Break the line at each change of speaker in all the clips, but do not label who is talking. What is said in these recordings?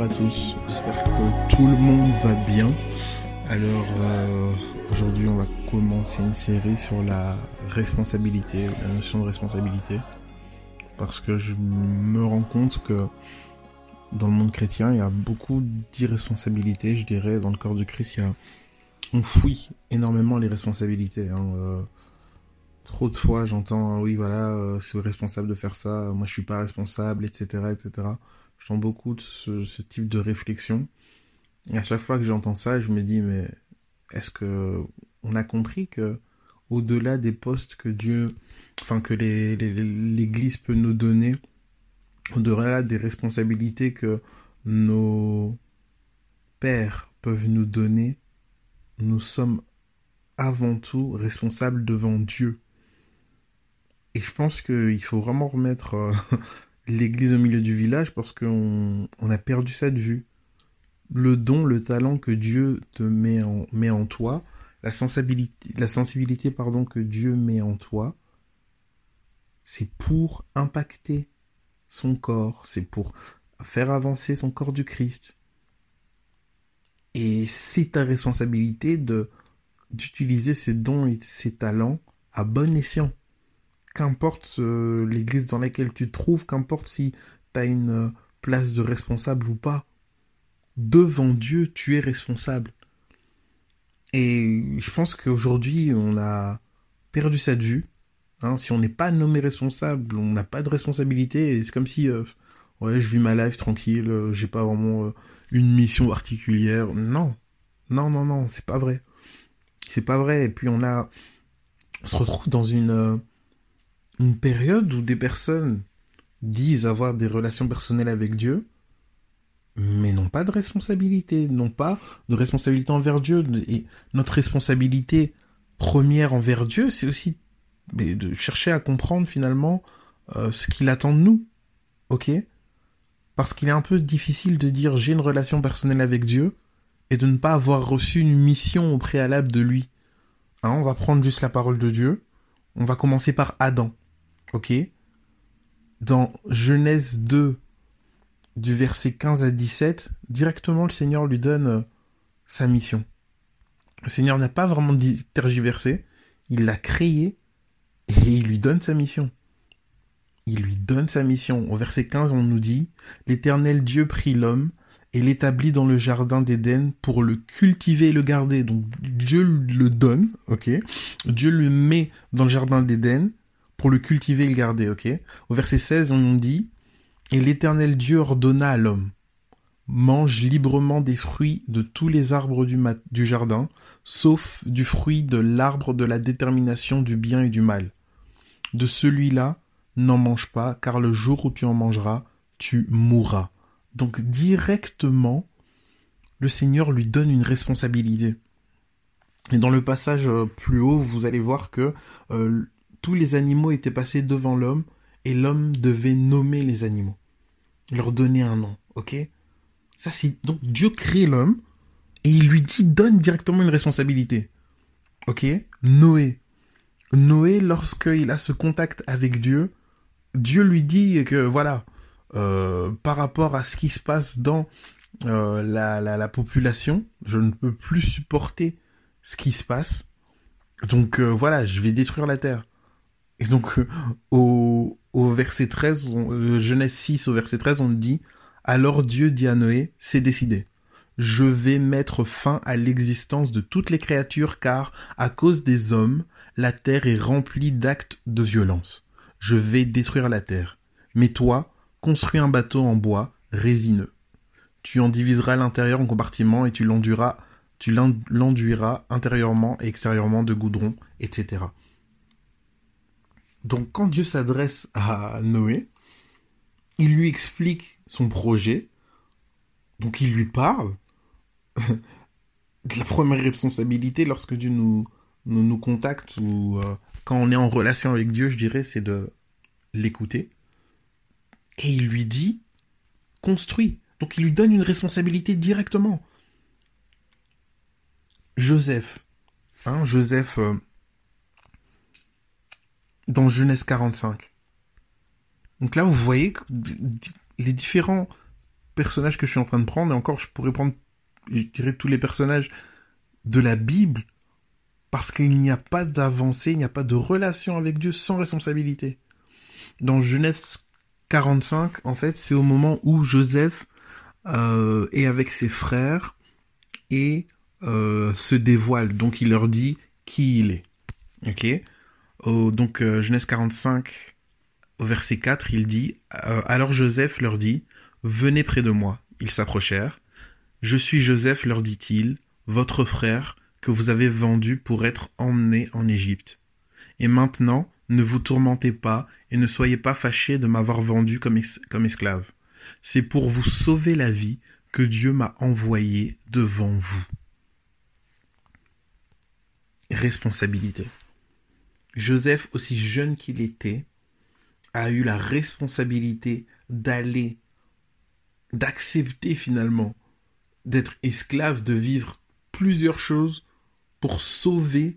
bonsoir à tous. J'espère que tout le monde va bien. Alors euh, aujourd'hui on va commencer une série sur la responsabilité, la notion de responsabilité. Parce que je me rends compte que dans le monde chrétien il y a beaucoup d'irresponsabilité, je dirais, dans le corps de Christ, il y a... on fouille énormément les responsabilités. Hein. Euh, trop de fois j'entends ah oui voilà euh, c'est responsable de faire ça, moi je suis pas responsable, etc. etc. J'entends beaucoup de ce, type de réflexion. Et à chaque fois que j'entends ça, je me dis, mais est-ce que on a compris que au-delà des postes que Dieu, enfin que l'Église peut nous donner, au-delà des responsabilités que nos pères peuvent nous donner, nous sommes avant tout responsables devant Dieu. Et je pense qu'il faut vraiment remettre euh, l'église au milieu du village parce qu'on on a perdu ça de vue. Le don, le talent que Dieu te met en, toi, la sensibilité, pardon, que Dieu met en toi, c'est pour impacter son corps, c'est pour faire avancer son corps du Christ. Et c'est ta responsabilité d'utiliser ces dons et ces talents à bon escient qu'importe euh, l'église dans laquelle tu te trouves, qu'importe si tu as une euh, place de responsable ou pas, devant Dieu, tu es responsable. Et je pense qu'aujourd'hui, on a perdu cette vue. Hein. si on n'est pas nommé responsable, on n'a pas de responsabilité. C'est comme si, euh, ouais, je vis ma life tranquille, j'ai pas vraiment une mission particulière. Non, non, non, non, c'est pas vrai. C'est pas vrai. Et puis on a, on se retrouve dans une une période où des personnes disent avoir des relations personnelles avec Dieu, mais n'ont pas de responsabilité, n'ont pas de responsabilité envers Dieu. Et notre responsabilité première envers Dieu, c'est aussi de chercher à comprendre finalement euh, ce qu'il attend de nous. Ok? Parce qu'il est un peu difficile de dire j'ai une relation personnelle avec Dieu et de ne pas avoir reçu une mission au préalable de lui. Hein, on va prendre juste la parole de Dieu. On va commencer par Adam. Ok Dans Genèse 2, du verset 15 à 17, directement le Seigneur lui donne euh, sa mission. Le Seigneur n'a pas vraiment tergiversé, il l'a créé et il lui donne sa mission. Il lui donne sa mission. Au verset 15, on nous dit, L'Éternel Dieu prit l'homme et l'établit dans le jardin d'Éden pour le cultiver et le garder. Donc Dieu le donne, ok Dieu le met dans le jardin d'Éden pour le cultiver et le garder, ok? Au verset 16, on dit Et l'Éternel Dieu ordonna à l'homme Mange librement des fruits de tous les arbres du, jardin, sauf du fruit de l'arbre de la détermination du bien et du mal. De celui-là, n'en mange pas, car le jour où tu en mangeras, tu mourras. Donc directement, le Seigneur lui donne une responsabilité. Et dans le passage euh, plus haut, vous allez voir que euh, tous les animaux étaient passés devant l'homme et l'homme devait nommer les animaux, leur donner un nom, ok? Ça c'est donc Dieu crée l'homme et il lui dit donne directement une responsabilité, ok? Noé, Noé lorsqu'il a ce contact avec Dieu, Dieu lui dit que voilà, euh, par rapport à ce qui se passe dans euh, la, la, population, je ne peux plus supporter ce qui se passe. Donc euh, voilà, je vais détruire la terre. Et donc, euh, au, verset 13, euh, Genèse 6 au verset 13, on dit, alors Dieu dit à Noé, c'est décidé. Je vais mettre fin à l'existence de toutes les créatures car, à cause des hommes, la terre est remplie d'actes de violence. Je vais détruire la terre. Mais toi, construis un bateau en bois résineux. Tu en diviseras l'intérieur en compartiments et tu l'enduiras, tu l'enduiras intérieurement et extérieurement de goudron, etc. Donc quand Dieu s'adresse à Noé, il lui explique son projet, donc il lui parle de la première responsabilité lorsque Dieu nous, nous, contacte ou euh, quand on est en relation avec Dieu, je dirais, c'est de l'écouter. Et il lui dit, construis. Donc il lui donne une responsabilité directement. Joseph, hein, Joseph, euh, dans Genèse 45. Donc là, vous voyez les différents personnages que je suis en train de prendre, et encore, je pourrais prendre, je dirais, tous les personnages de la Bible, parce qu'il n'y a pas d'avancée, il n'y a pas de relation avec Dieu sans responsabilité. Dans Genèse 45, en fait, c'est au moment où Joseph euh, est avec ses frères et euh, se dévoile. Donc il leur dit qui il est. Ok? Donc euh, Genèse 45, au verset 4, il dit Alors Joseph leur dit Venez près de moi. Ils s'approchèrent. Je suis Joseph, leur dit-il, votre frère que vous avez vendu pour être emmené en Égypte. Et maintenant, ne vous tourmentez pas et ne soyez pas fâchés de m'avoir vendu comme, comme esclave. C'est pour vous sauver la vie que Dieu m'a envoyé devant vous. Responsabilité. Joseph, aussi jeune qu'il était, a eu la responsabilité d'aller, d'accepter finalement, d'être esclave, de vivre plusieurs choses pour sauver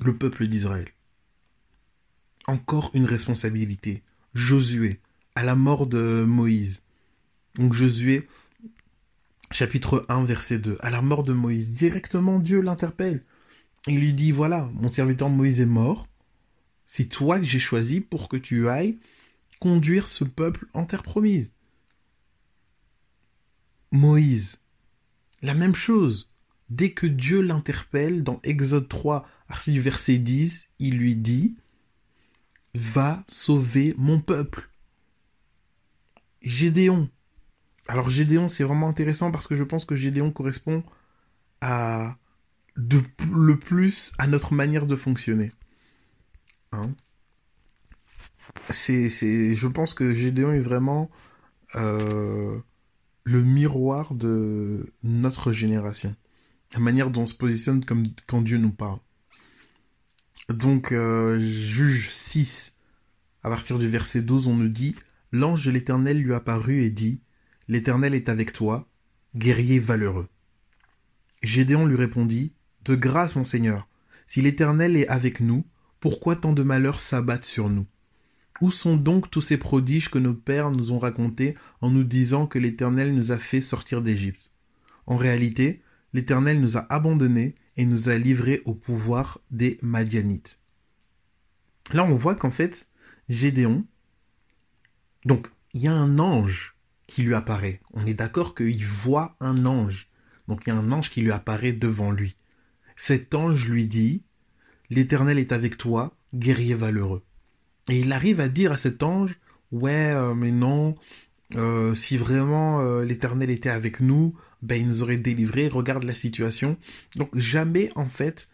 le peuple d'Israël. Encore une responsabilité. Josué, à la mort de Moïse. Donc Josué, chapitre 1, verset 2. À la mort de Moïse, directement Dieu l'interpelle. Il lui dit, voilà, mon serviteur Moïse est mort. C'est toi que j'ai choisi pour que tu ailles conduire ce peuple en terre promise. Moïse, la même chose. Dès que Dieu l'interpelle dans Exode 3, du verset 10, il lui dit Va sauver mon peuple. Gédéon. Alors Gédéon, c'est vraiment intéressant parce que je pense que Gédéon correspond à de, le plus à notre manière de fonctionner. Hein c'est, c'est, je pense que Gédéon est vraiment euh, le miroir de notre génération la manière dont on se positionne comme quand Dieu nous parle. Donc, euh, juge 6, à partir du verset 12, on nous dit L'ange de l'Éternel lui apparut et dit L'Éternel est avec toi, guerrier valeureux. Gédéon lui répondit De grâce, mon Seigneur, si l'Éternel est avec nous, pourquoi tant de malheurs s'abattent sur nous? Où sont donc tous ces prodiges que nos pères nous ont racontés en nous disant que l'Éternel nous a fait sortir d'Égypte? En réalité, l'Éternel nous a abandonnés et nous a livrés au pouvoir des Madianites. Là, on voit qu'en fait, Gédéon, donc il y a un ange qui lui apparaît. On est d'accord qu'il voit un ange. Donc il y a un ange qui lui apparaît devant lui. Cet ange lui dit, L'Éternel est avec toi, guerrier valeureux. Et il arrive à dire à cet ange, ouais, euh, mais non, euh, si vraiment euh, l'Éternel était avec nous, ben il nous aurait délivré. Regarde la situation. Donc jamais en fait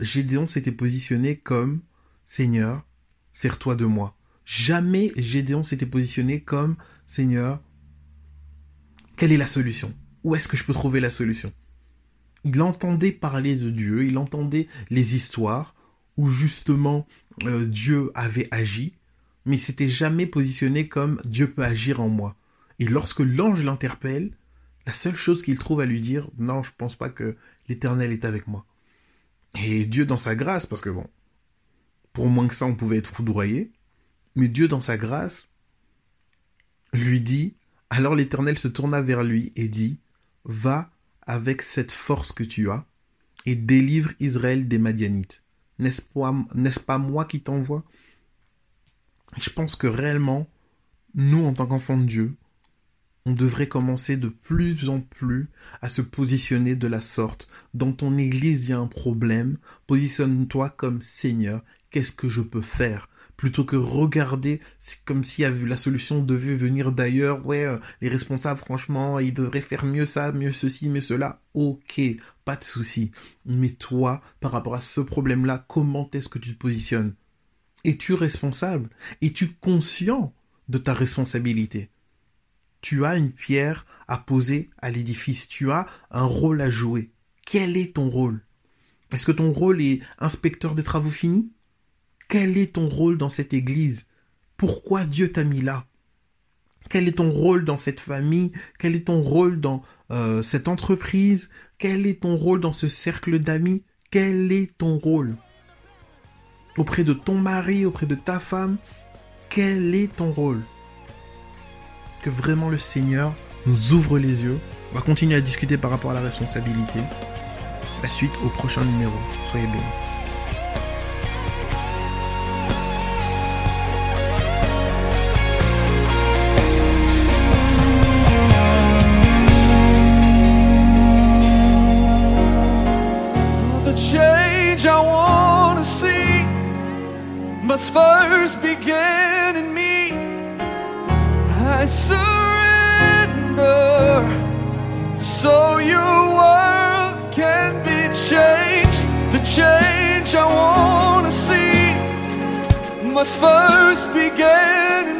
Gédéon s'était positionné comme Seigneur, sers-toi de moi. Jamais Gédéon s'était positionné comme Seigneur. Quelle est la solution? Où est-ce que je peux trouver la solution? Il entendait parler de Dieu, il entendait les histoires où justement Dieu avait agi, mais il s'était jamais positionné comme Dieu peut agir en moi. Et lorsque l'ange l'interpelle, la seule chose qu'il trouve à lui dire, non, je pense pas que l'Éternel est avec moi. Et Dieu dans sa grâce, parce que bon, pour moins que ça, on pouvait être foudroyé, mais Dieu dans sa grâce lui dit, alors l'Éternel se tourna vers lui et dit, va avec cette force que tu as et délivre Israël des Madianites. N'est-ce pas, moi qui t'envoie? Je pense que réellement, nous, en tant qu'enfants de Dieu, on devrait commencer de plus en plus à se positionner de la sorte. Dans ton église, il y a un problème. Positionne-toi comme Seigneur. Qu'est-ce que je peux faire? Plutôt que regarder, comme si la solution devait venir d'ailleurs. Ouais, euh, les responsables, franchement, ils devraient faire mieux ça, mieux ceci, mieux cela. Ok, pas de souci. Mais toi, par rapport à ce problème-là, comment est-ce que tu te positionnes? Es-tu responsable? Es-tu conscient de ta responsabilité? Tu as une pierre à poser à l'édifice, tu as un rôle à jouer. Quel est ton rôle? Est-ce que ton rôle est inspecteur des travaux finis? Quel est ton rôle dans cette église? Pourquoi Dieu t'a mis là? Quel est ton rôle dans cette famille? Quel est ton rôle dans euh, cette entreprise? Quel est ton rôle dans ce cercle d'amis? Quel est ton rôle? Auprès de ton mari, auprès de ta femme, quel est ton rôle? Que vraiment le Seigneur
nous ouvre les yeux. On va continuer à discuter par rapport à la responsabilité. La suite au prochain numéro. Soyez bénis.
was first began